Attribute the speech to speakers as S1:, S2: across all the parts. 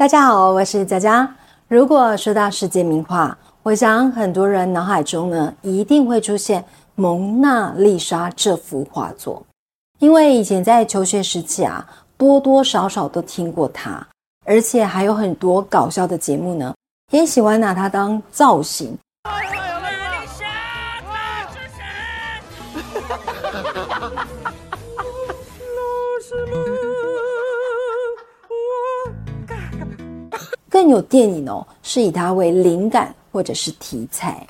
S1: 大家好，我是佳佳。如果说到世界名画，我想很多人脑海中呢一定会出现《蒙娜丽莎》这幅画作，因为以前在求学时期啊，多多少少都听过它，而且还有很多搞笑的节目呢，也喜欢拿它当造型。更有电影哦，是以它为灵感或者是题材。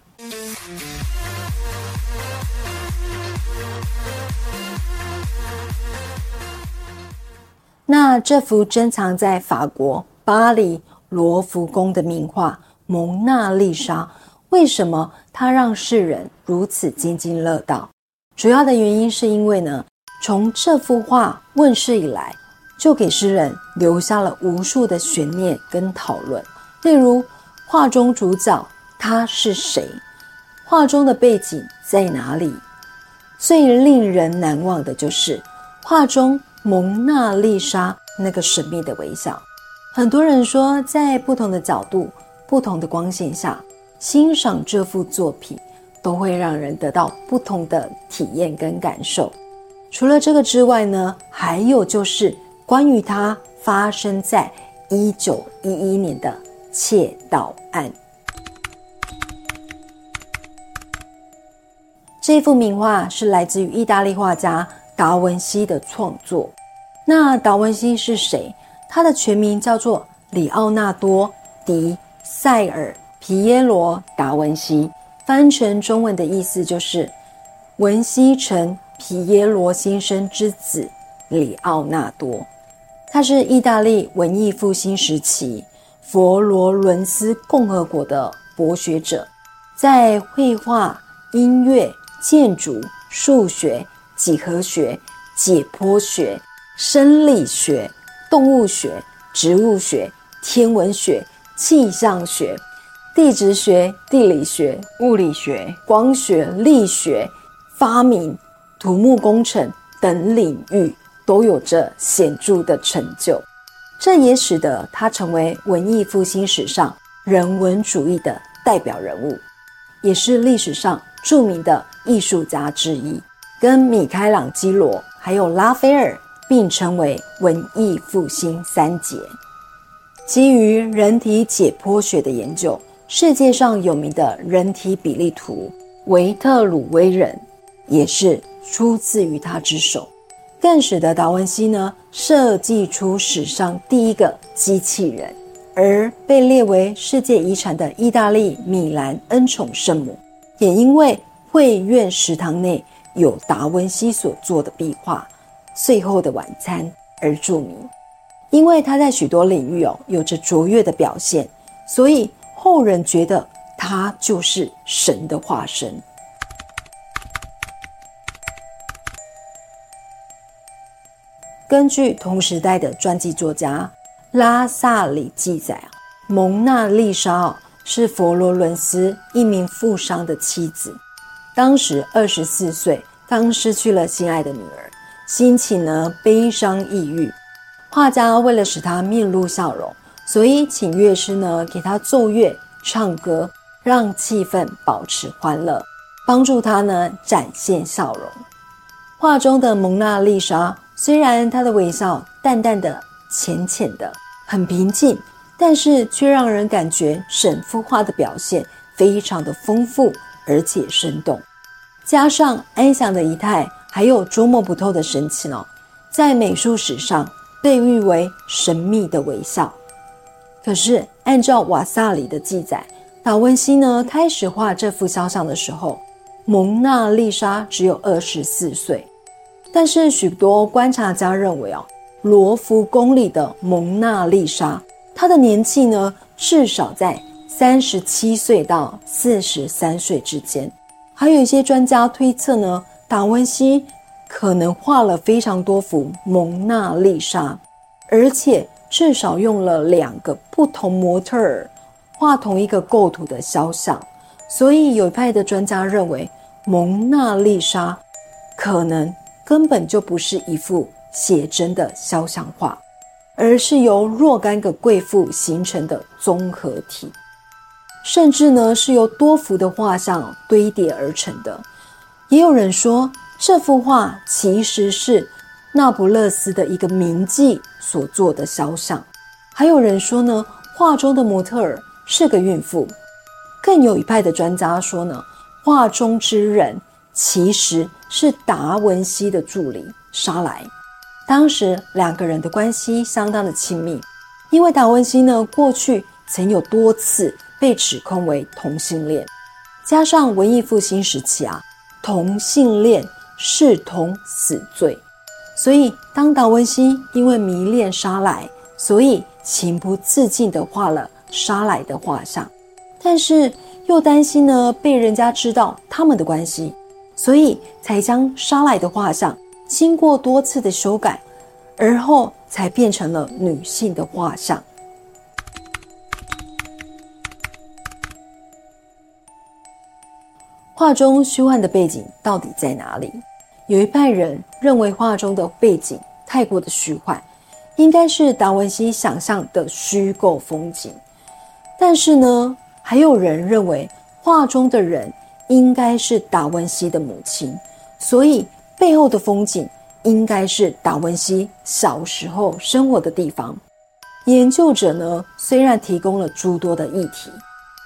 S1: 那这幅珍藏在法国巴黎罗浮宫的名画《蒙娜丽莎》，为什么它让世人如此津津乐道？主要的原因是因为呢，从这幅画问世以来。就给诗人留下了无数的悬念跟讨论，例如画中主角他是谁，画中的背景在哪里？最令人难忘的就是画中蒙娜丽莎那个神秘的微笑。很多人说，在不同的角度、不同的光线下欣赏这幅作品，都会让人得到不同的体验跟感受。除了这个之外呢，还有就是。关于他发生在一九一一年的窃盗案，这幅名画是来自于意大利画家达文西的创作。那达文西是谁？他的全名叫做里奥纳多·迪塞尔皮耶罗·达文西，翻成中文的意思就是文西城皮耶罗先生之子里奥纳多。他是意大利文艺复兴时期佛罗伦斯共和国的博学者，在绘画、音乐、建筑、数学、几何学、解剖学、生理学、动物学、植物学、天文学、气象学、地质学、地理学、物理学、光学、力学、发明、土木工程等领域。都有着显著的成就，这也使得他成为文艺复兴史上人文主义的代表人物，也是历史上著名的艺术家之一，跟米开朗基罗还有拉斐尔并称为文艺复兴三杰。基于人体解剖学的研究，世界上有名的人体比例图维特鲁威人也是出自于他之手。更使得达文西呢设计出史上第一个机器人，而被列为世界遗产的意大利米兰恩宠圣母，也因为会院食堂内有达文西所做的壁画《最后的晚餐》而著名。因为他在许多领域哦有着卓越的表现，所以后人觉得他就是神的化身。根据同时代的传记作家拉萨里记载，蒙娜丽莎是佛罗伦斯一名富商的妻子，当时二十四岁，刚失去了心爱的女儿，心情呢悲伤抑郁。画家为了使她面露笑容，所以请乐师呢给她奏乐、唱歌，让气氛保持欢乐，帮助她呢展现笑容。画中的蒙娜丽莎。虽然他的微笑淡淡的、浅浅的，很平静，但是却让人感觉整幅画的表现非常的丰富而且生动。加上安详的仪态，还有捉摸不透的神情哦，在美术史上被誉为神秘的微笑。可是按照瓦萨里的记载，达文西呢开始画这幅肖像的时候，蒙娜丽莎只有二十四岁。但是许多观察家认为，哦，罗浮宫里的蒙娜丽莎，她的年纪呢，至少在三十七岁到四十三岁之间。还有一些专家推测呢，达文西可能画了非常多幅蒙娜丽莎，而且至少用了两个不同模特儿画同一个构图的肖像。所以有一派的专家认为，蒙娜丽莎可能。根本就不是一幅写真的肖像画，而是由若干个贵妇形成的综合体，甚至呢是由多幅的画像堆叠而成的。也有人说，这幅画其实是那不勒斯的一个名妓所做的肖像。还有人说呢，画中的模特儿是个孕妇。更有一派的专家说呢，画中之人其实是达文西的助理沙莱。当时两个人的关系相当的亲密，因为达文西呢过去曾有多次被指控为同性恋，加上文艺复兴时期啊，同性恋视同死罪，所以当达文西因为迷恋沙莱，所以情不自禁地画了沙莱的画像，但是又担心呢被人家知道他们的关系，所以才将沙莱的画像。经过多次的修改，而后才变成了女性的画像。画中虚幻的背景到底在哪里？有一派人认为画中的背景太过的虚幻，应该是达文西想象的虚构风景。但是呢，还有人认为画中的人应该是达文西的母亲，所以。背后的风景应该是达文西小时候生活的地方。研究者呢，虽然提供了诸多的议题，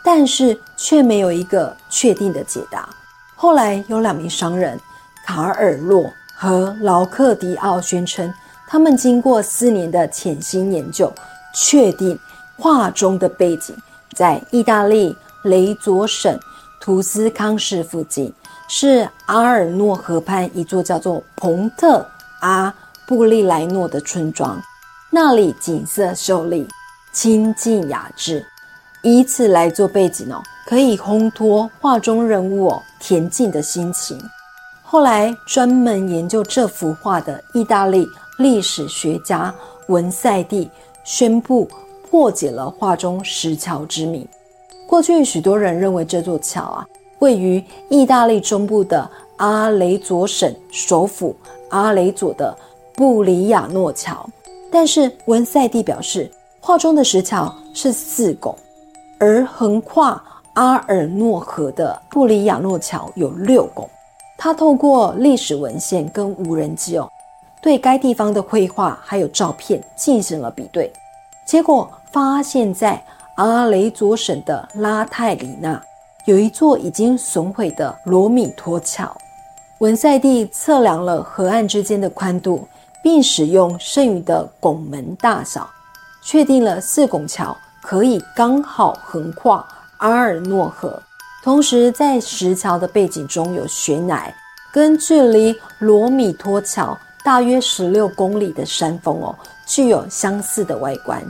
S1: 但是却没有一个确定的解答。后来有两名商人卡尔洛和劳克迪奥宣称，他们经过四年的潜心研究，确定画中的背景在意大利雷佐省图斯康市附近。是阿尔诺河畔一座叫做蓬特阿布利莱诺的村庄，那里景色秀丽、清静雅致，以此来做背景哦，可以烘托画中人物哦恬静的心情。后来专门研究这幅画的意大利历史学家文塞蒂宣布破解了画中石桥之谜。过去许多人认为这座桥啊。位于意大利中部的阿雷佐省首府阿雷佐的布里亚诺桥，但是文塞蒂表示，画中的石桥是四拱，而横跨阿尔诺河的布里亚诺桥有六拱。他透过历史文献跟无人机哦，对该地方的绘画还有照片进行了比对，结果发现，在阿雷佐省的拉泰里纳。有一座已经损毁的罗米托桥，文塞蒂测量了河岸之间的宽度，并使用剩余的拱门大小，确定了四拱桥可以刚好横跨阿尔诺河。同时，在石桥的背景中有悬崖，跟距离罗米托桥大约十六公里的山峰哦，具有相似的外观，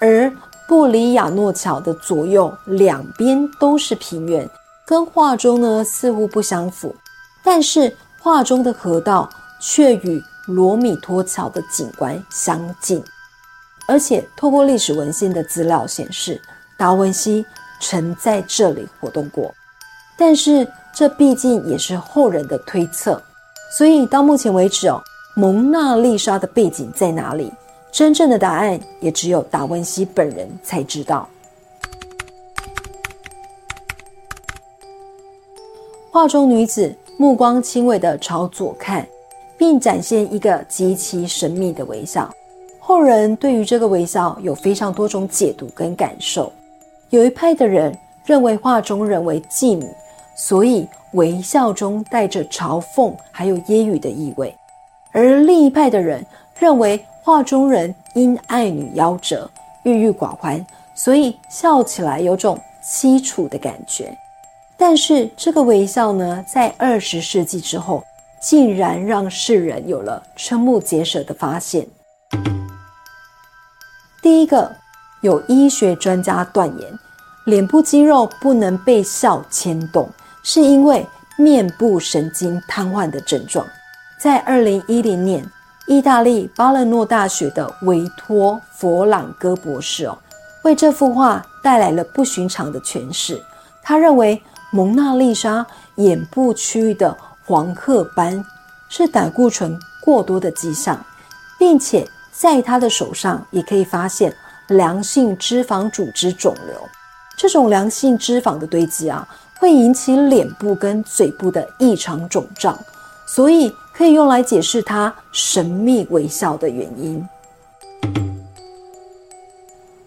S1: 而。布里亚诺桥的左右两边都是平原，跟画中呢似乎不相符，但是画中的河道却与罗米托桥的景观相近，而且透过历史文献的资料显示，达文西曾在这里活动过，但是这毕竟也是后人的推测，所以到目前为止哦，蒙娜丽莎的背景在哪里？真正的答案也只有达文西本人才知道。画中女子目光轻微的朝左看，并展现一个极其神秘的微笑。后人对于这个微笑有非常多种解读跟感受。有一派的人认为画中人为妓女，所以微笑中带着嘲讽还有揶揄的意味；而另一派的人认为。画中人因爱女夭折，郁郁寡欢，所以笑起来有种凄楚的感觉。但是这个微笑呢，在二十世纪之后，竟然让世人有了瞠目结舌的发现。第一个，有医学专家断言，脸部肌肉不能被笑牵动，是因为面部神经瘫痪的症状。在二零一零年。意大利巴勒诺大学的维托·佛朗哥博士哦，为这幅画带来了不寻常的诠释。他认为蒙娜丽莎眼部区域的黄褐斑是胆固醇过多的迹象，并且在他的手上也可以发现良性脂肪组织肿瘤。这种良性脂肪的堆积啊，会引起脸部跟嘴部的异常肿胀，所以可以用来解释他神秘微笑的原因。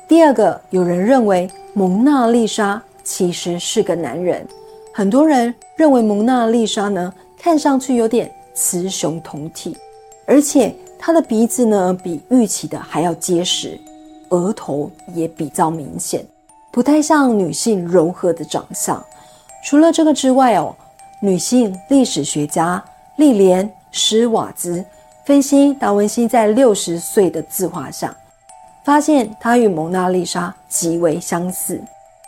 S1: 第二个，有人认为蒙娜丽莎其实是个男人。很多人认为蒙娜丽莎呢，看上去有点雌雄同体，而且她的鼻子呢比预期的还要结实，额头也比较明显，不太像女性柔和的长相。除了这个之外哦，女性历史学家莉莲·施瓦兹分析达文西在六十岁的自画像。发现他与蒙娜丽莎极为相似，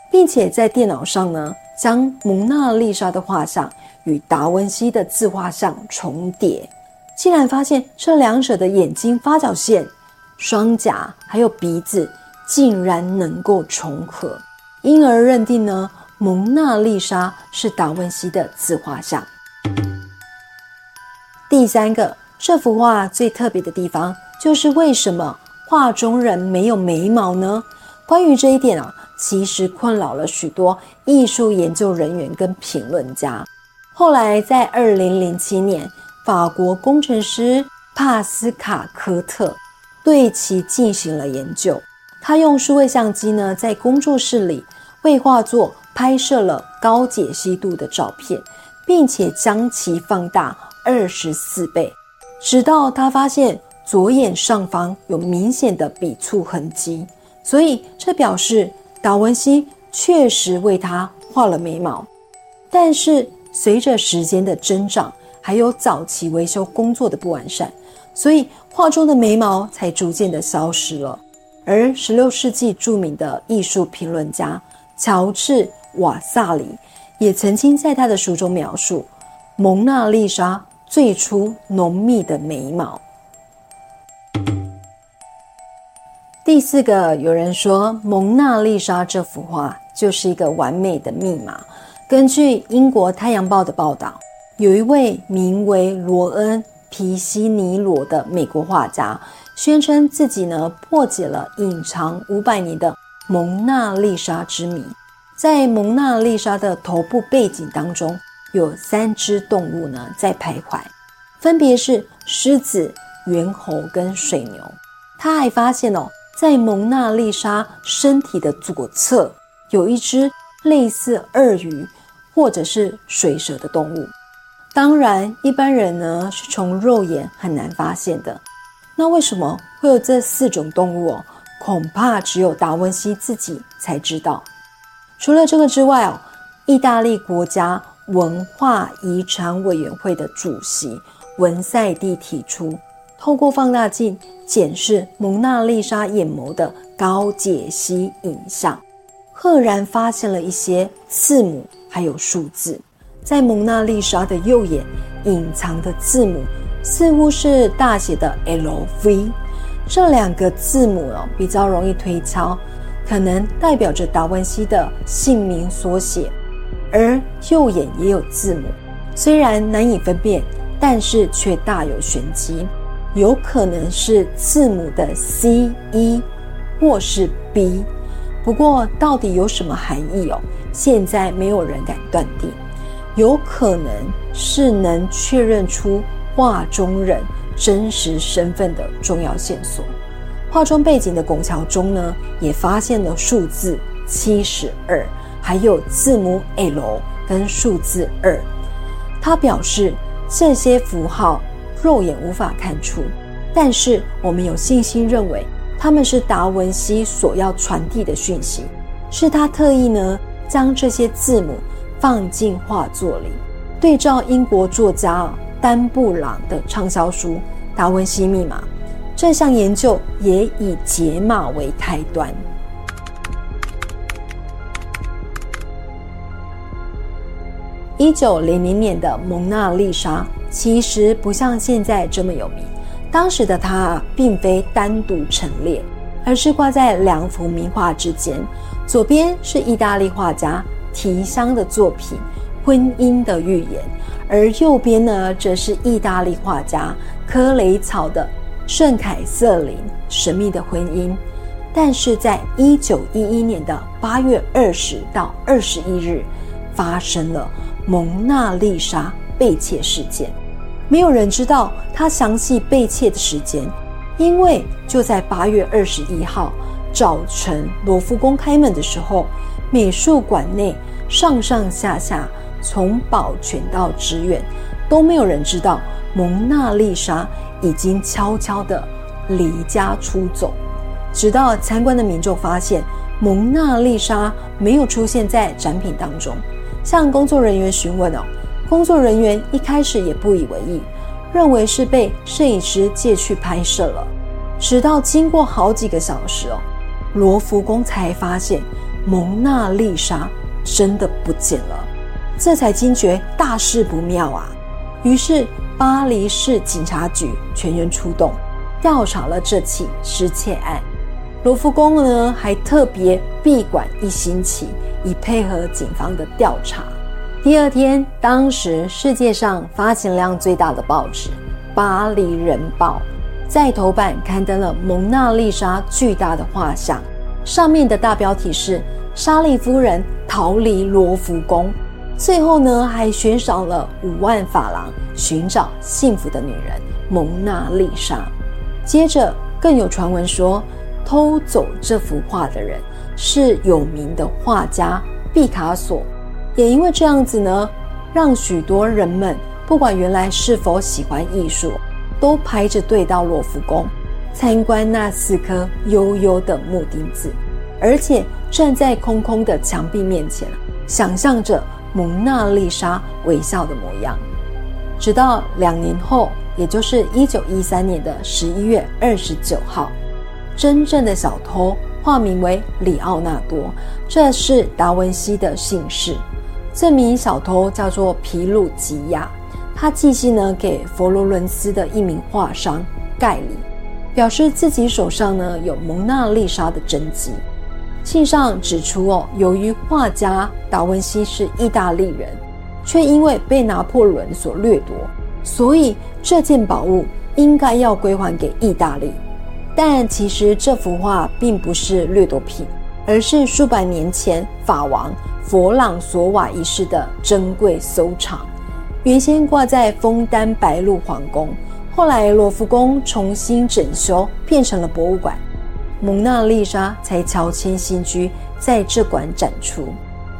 S1: 并且在电脑上呢，将蒙娜丽莎的画像与达文西的自画像重叠，竟然发现这两者的眼睛发角线、双颊还有鼻子竟然能够重合，因而认定呢，蒙娜丽莎是达文西的自画像。第三个，这幅画最特别的地方就是为什么？画中人没有眉毛呢？关于这一点啊，其实困扰了许多艺术研究人员跟评论家。后来在二零零七年，法国工程师帕斯卡科特对其进行了研究。他用数位相机呢，在工作室里为画作拍摄了高解析度的照片，并且将其放大二十四倍，直到他发现。左眼上方有明显的笔触痕迹，所以这表示达文西确实为他画了眉毛。但是随着时间的增长，还有早期维修工作的不完善，所以画中的眉毛才逐渐的消失了。而十六世纪著名的艺术评论家乔治·瓦萨里也曾经在他的书中描述蒙娜丽莎最初浓密的眉毛。第四个，有人说《蒙娜丽莎》这幅画就是一个完美的密码。根据英国《太阳报》的报道，有一位名为罗恩·皮西尼罗的美国画家，宣称自己呢破解了隐藏五百年的蒙娜丽莎之谜。在蒙娜丽莎的头部背景当中，有三只动物呢在徘徊，分别是狮子、猿猴跟水牛。他还发现哦。在蒙娜丽莎身体的左侧，有一只类似鳄鱼或者是水蛇的动物。当然，一般人呢是从肉眼很难发现的。那为什么会有这四种动物哦？恐怕只有达文西自己才知道。除了这个之外哦，意大利国家文化遗产委员会的主席文塞蒂提出。透过放大镜检视蒙娜丽莎眼眸的高解析影像，赫然发现了一些字母还有数字。在蒙娜丽莎的右眼隐藏的字母似乎是大写的 L V，这两个字母哦比较容易推敲，可能代表着达文西的姓名缩写。而右眼也有字母，虽然难以分辨，但是却大有玄机。有可能是字母的 C、E，或是 B，不过到底有什么含义哦？现在没有人敢断定。有可能是能确认出画中人真实身份的重要线索。画中背景的拱桥中呢，也发现了数字七十二，还有字母 L 跟数字二。他表示这些符号。肉眼无法看出，但是我们有信心认为他们是达文西所要传递的讯息，是他特意呢将这些字母放进画作里。对照英国作家丹布朗的畅销书《达文西密码》，这项研究也以解码为开端。一九零零年的《蒙娜丽莎》。其实不像现在这么有名。当时的它并非单独陈列，而是挂在两幅名画之间。左边是意大利画家提香的作品《婚姻的预言》，而右边呢，则是意大利画家科雷草的圣凯瑟琳神秘的婚姻。但是在一九一一年的八月二十到二十一日，发生了蒙娜丽莎被窃事件。没有人知道她详细被窃的时间，因为就在八月二十一号早晨，罗浮宫开门的时候，美术馆内上上下下，从保全到职员，都没有人知道蒙娜丽莎已经悄悄的离家出走。直到参观的民众发现蒙娜丽莎没有出现在展品当中，向工作人员询问哦，工作人员一开始也不以为意，认为是被摄影师借去拍摄了。直到经过好几个小时哦，罗浮宫才发现蒙娜丽莎真的不见了，这才惊觉大事不妙啊！于是巴黎市警察局全员出动，调查了这起失窃案。罗浮宫呢，还特别闭馆一星期，以配合警方的调查。第二天，当时世界上发行量最大的报纸《巴黎人报》在头版刊登了蒙娜丽莎巨大的画像，上面的大标题是“莎莉夫人逃离罗浮宫”，最后呢，还悬赏了五万法郎寻找幸福的女人蒙娜丽莎。接着，更有传闻说。偷走这幅画的人是有名的画家毕卡索，也因为这样子呢，让许多人们不管原来是否喜欢艺术，都排着队到罗浮宫参观那四颗悠悠的木钉子，而且站在空空的墙壁面前，想象着蒙娜丽莎微笑的模样。直到两年后，也就是一九一三年的十一月二十九号。真正的小偷化名为里奥纳多，这是达文西的姓氏。这名小偷叫做皮鲁吉亚，他寄信呢给佛罗伦斯的一名画商盖里，表示自己手上呢有蒙娜丽莎的真迹。信上指出哦，由于画家达文西是意大利人，却因为被拿破仑所掠夺，所以这件宝物应该要归还给意大利。但其实这幅画并不是掠夺品，而是数百年前法王佛朗索瓦一世的珍贵收藏。原先挂在枫丹白露皇宫，后来罗浮宫重新整修，变成了博物馆。蒙娜丽莎才乔迁新居，在这馆展出。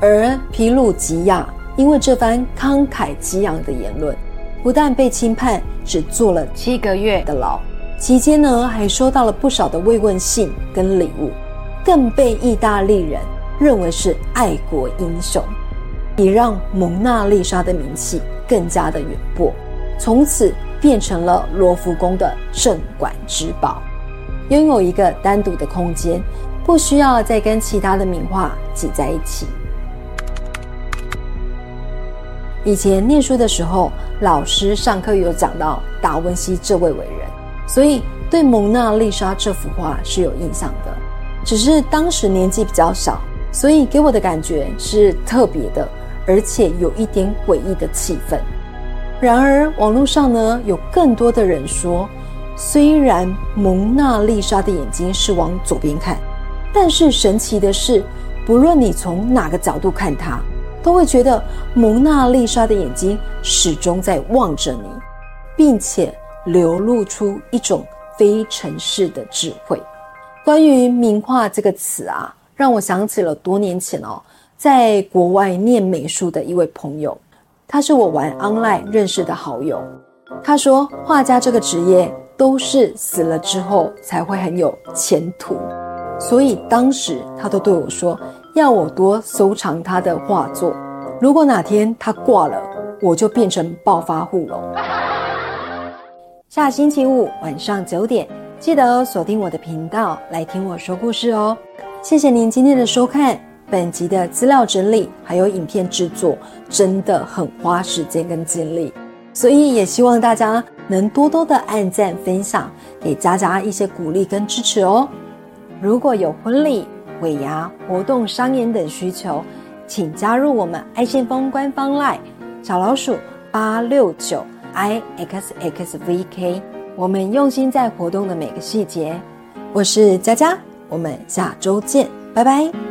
S1: 而皮鲁吉亚因为这番慷慨激昂的言论，不但被轻判，只坐了七个月的牢。期间呢，还收到了不少的慰问信跟礼物，更被意大利人认为是爱国英雄，也让蒙娜丽莎的名气更加的远播，从此变成了罗浮宫的镇馆之宝，拥有一个单独的空间，不需要再跟其他的名画挤在一起。以前念书的时候，老师上课有讲到达文西这位伟人。所以对蒙娜丽莎这幅画是有印象的，只是当时年纪比较小，所以给我的感觉是特别的，而且有一点诡异的气氛。然而网络上呢，有更多的人说，虽然蒙娜丽莎的眼睛是往左边看，但是神奇的是，不论你从哪个角度看它，都会觉得蒙娜丽莎的眼睛始终在望着你，并且。流露出一种非尘世的智慧。关于名画这个词啊，让我想起了多年前哦，在国外念美术的一位朋友，他是我玩 online 认识的好友。他说，画家这个职业都是死了之后才会很有前途，所以当时他都对我说，要我多收藏他的画作。如果哪天他挂了，我就变成暴发户了。下星期五晚上九点，记得锁定我的频道来听我说故事哦。谢谢您今天的收看。本集的资料整理还有影片制作真的很花时间跟精力，所以也希望大家能多多的按赞分享，给佳佳一些鼓励跟支持哦。如果有婚礼、尾牙、活动、商演等需求，请加入我们爱信封官方 LINE 小老鼠八六九。I x x v k 我们用心在活动的每个细节。我是佳佳，我们下周见，拜拜。